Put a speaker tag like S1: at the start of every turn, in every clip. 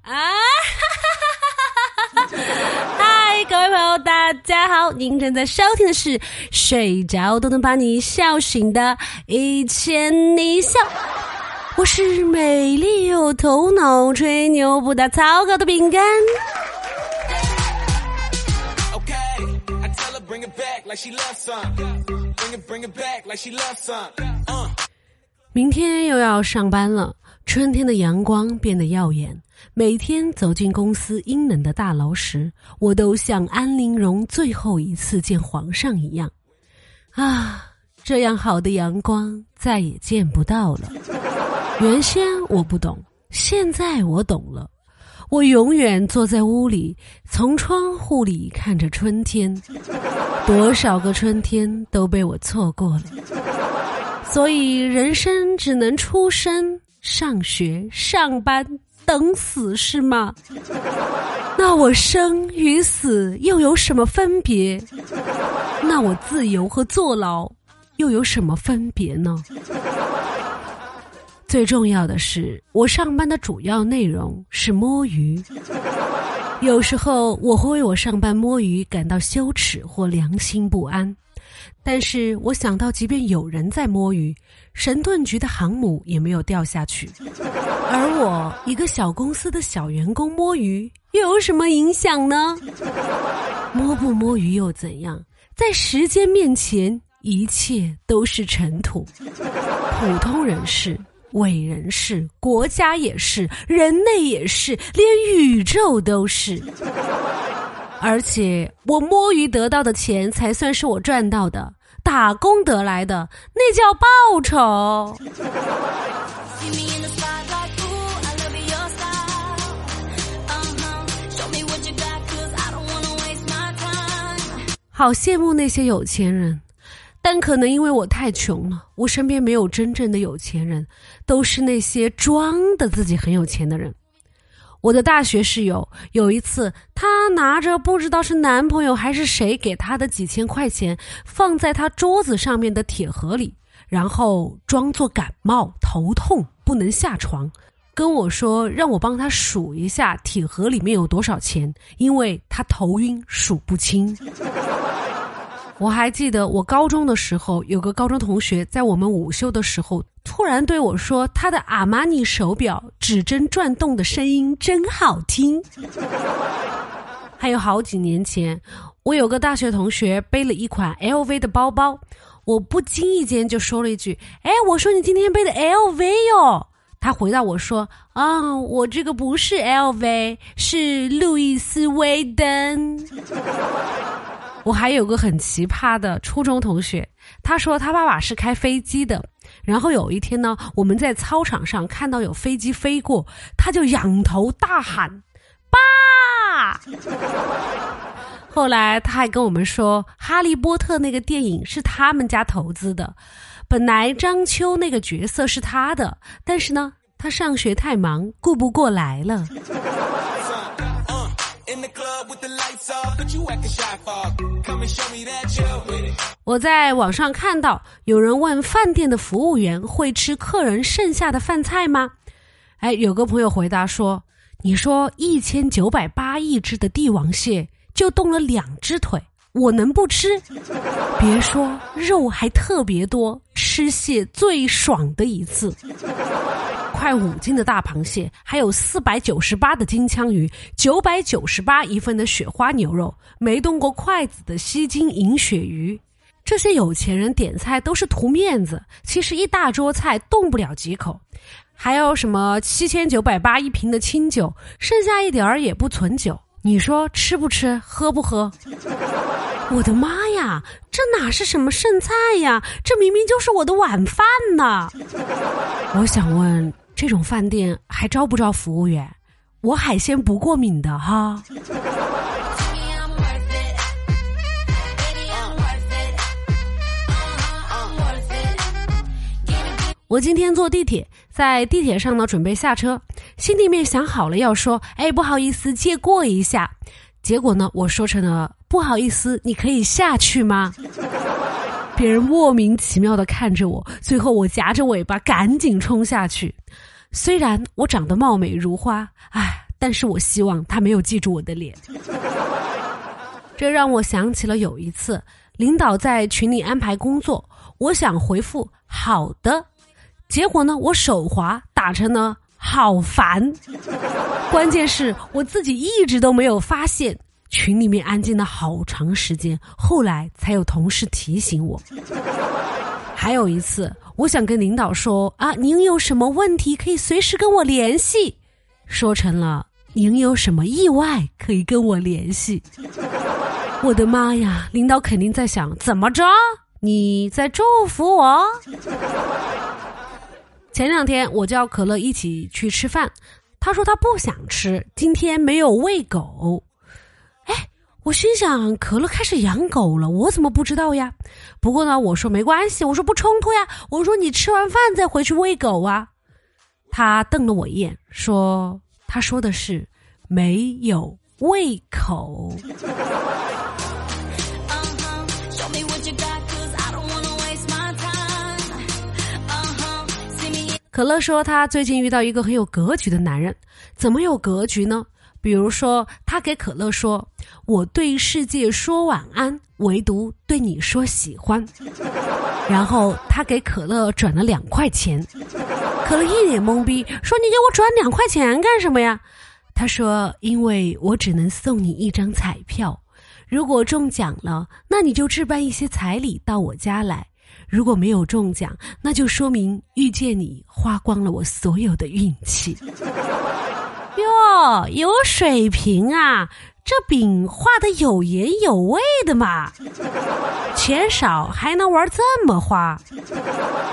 S1: 啊！嗨，各位朋友，大家好！您正在收听的是《睡着都能把你笑醒的一千你笑》，我是美丽有头脑、吹牛不打草稿的饼干。明天又要上班了，春天的阳光变得耀眼。每天走进公司阴冷的大楼时，我都像安陵容最后一次见皇上一样，啊，这样好的阳光再也见不到了。原先我不懂，现在我懂了。我永远坐在屋里，从窗户里看着春天，多少个春天都被我错过了。所以，人生只能出生、上学、上班、等死，是吗？那我生与死又有什么分别？那我自由和坐牢又有什么分别呢？最重要的是，我上班的主要内容是摸鱼。有时候，我会为我上班摸鱼感到羞耻或良心不安。但是我想到，即便有人在摸鱼，神盾局的航母也没有掉下去，而我一个小公司的小员工摸鱼又有什么影响呢？摸不摸鱼又怎样？在时间面前，一切都是尘土。普通人是，伟人是，国家也是，人类也是，连宇宙都是。而且我摸鱼得到的钱才算是我赚到的，打工得来的那叫报酬。好羡慕那些有钱人，但可能因为我太穷了，我身边没有真正的有钱人，都是那些装的自己很有钱的人。我的大学室友有一次，她拿着不知道是男朋友还是谁给她的几千块钱，放在她桌子上面的铁盒里，然后装作感冒头痛不能下床，跟我说让我帮她数一下铁盒里面有多少钱，因为她头晕数不清。我还记得我高中的时候，有个高中同学在我们午休的时候，突然对我说：“他的阿玛尼手表指针转动的声音真好听。”还有好几年前，我有个大学同学背了一款 LV 的包包，我不经意间就说了一句：“哎，我说你今天背的 LV 哟。”他回答我说：“啊，我这个不是 LV，是路易斯威登。”我还有个很奇葩的初中同学，他说他爸爸是开飞机的，然后有一天呢，我们在操场上看到有飞机飞过，他就仰头大喊“爸”。后来他还跟我们说，《哈利波特》那个电影是他们家投资的，本来张秋那个角色是他的，但是呢，他上学太忙，顾不过来了。我在网上看到有人问饭店的服务员会吃客人剩下的饭菜吗？哎，有个朋友回答说：“你说一千九百八亿只的帝王蟹就动了两只腿，我能不吃？别说肉还特别多，吃蟹最爽的一次。”快五斤的大螃蟹，还有四百九十八的金枪鱼，九百九十八一份的雪花牛肉，没动过筷子的西京银鳕鱼。这些有钱人点菜都是图面子，其实一大桌菜动不了几口。还有什么七千九百八一瓶的清酒，剩下一点儿也不存酒。你说吃不吃，喝不喝？我的妈呀，这哪是什么剩菜呀？这明明就是我的晚饭呢！我想问。这种饭店还招不招服务员？我海鲜不过敏的哈。我今天坐地铁，在地铁上呢，准备下车，心里面想好了要说：“哎，不好意思，借过一下。”结果呢，我说成了：“不好意思，你可以下去吗？”别人莫名其妙的看着我，最后我夹着尾巴赶紧冲下去。虽然我长得貌美如花，唉，但是我希望他没有记住我的脸。这让我想起了有一次，领导在群里安排工作，我想回复好的，结果呢，我手滑打成了好烦。关键是我自己一直都没有发现，群里面安静了好长时间，后来才有同事提醒我。还有一次，我想跟领导说啊，您有什么问题可以随时跟我联系，说成了您有什么意外可以跟我联系。我的妈呀！领导肯定在想，怎么着？你在祝福我？前两天我叫可乐一起去吃饭，他说他不想吃，今天没有喂狗。我心想，可乐开始养狗了，我怎么不知道呀？不过呢，我说没关系，我说不冲突呀，我说你吃完饭再回去喂狗啊。他瞪了我一眼，说：“他说的是没有胃口。”可乐说，他最近遇到一个很有格局的男人，怎么有格局呢？比如说，他给可乐说：“我对世界说晚安，唯独对你说喜欢。”然后他给可乐转了两块钱，可乐一脸懵逼，说：“你给我转两块钱干什么呀？”他说：“因为我只能送你一张彩票，如果中奖了，那你就置办一些彩礼到我家来。”如果没有中奖，那就说明遇见你花光了我所有的运气。哟，有水平啊！这饼画的有盐有味的嘛，钱少还能玩这么花。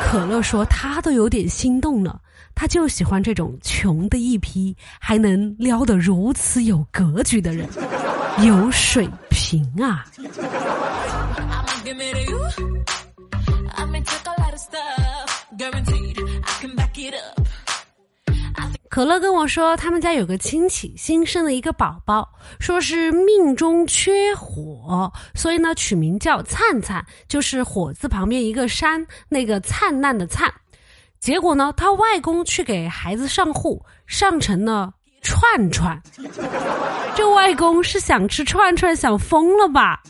S1: 可乐说他都有点心动了，他就喜欢这种穷的一批还能撩得如此有格局的人，有水平啊！可乐跟我说，他们家有个亲戚新生了一个宝宝，说是命中缺火，所以呢取名叫灿灿，就是火字旁边一个山，那个灿烂的灿。结果呢，他外公去给孩子上户，上成了串串。这外公是想吃串串想疯了吧？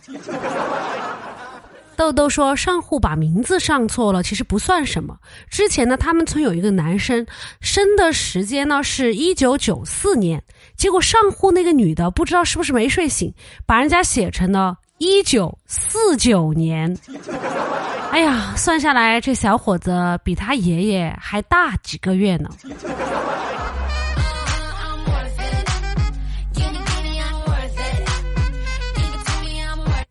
S1: 豆豆说：“上户把名字上错了，其实不算什么。之前呢，他们村有一个男生生的时间呢是一九九四年，结果上户那个女的不知道是不是没睡醒，把人家写成了一九四九年。哎呀，算下来这小伙子比他爷爷还大几个月呢。”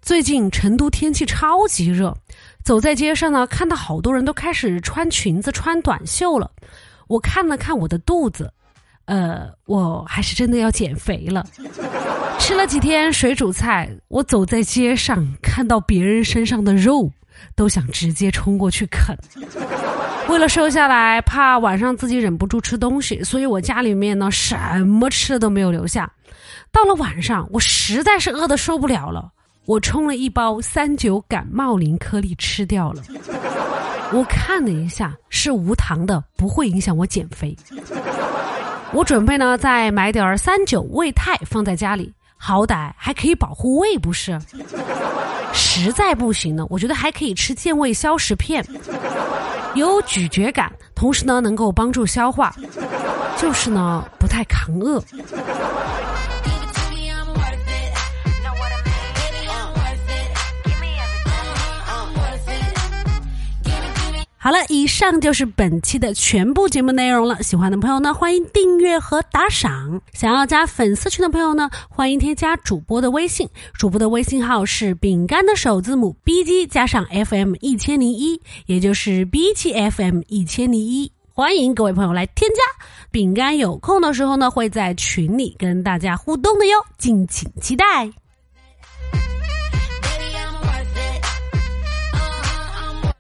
S1: 最近成都天气超级热，走在街上呢，看到好多人都开始穿裙子、穿短袖了。我看了看我的肚子，呃，我还是真的要减肥了。吃了几天水煮菜，我走在街上看到别人身上的肉，都想直接冲过去啃。为了瘦下来，怕晚上自己忍不住吃东西，所以我家里面呢什么吃的都没有留下。到了晚上，我实在是饿的受不了了。我冲了一包三九感冒灵颗粒吃掉了，我看了一下是无糖的，不会影响我减肥。我准备呢再买点三九胃泰放在家里，好歹还可以保护胃，不是？实在不行呢，我觉得还可以吃健胃消食片，有咀嚼感，同时呢能够帮助消化，就是呢不太抗饿。好了，以上就是本期的全部节目内容了。喜欢的朋友呢，欢迎订阅和打赏。想要加粉丝群的朋友呢，欢迎添加主播的微信。主播的微信号是饼干的首字母 B G 加上 F M 一千零一，也就是 B G F M 一千零一。欢迎各位朋友来添加。饼干有空的时候呢，会在群里跟大家互动的哟，敬请期待。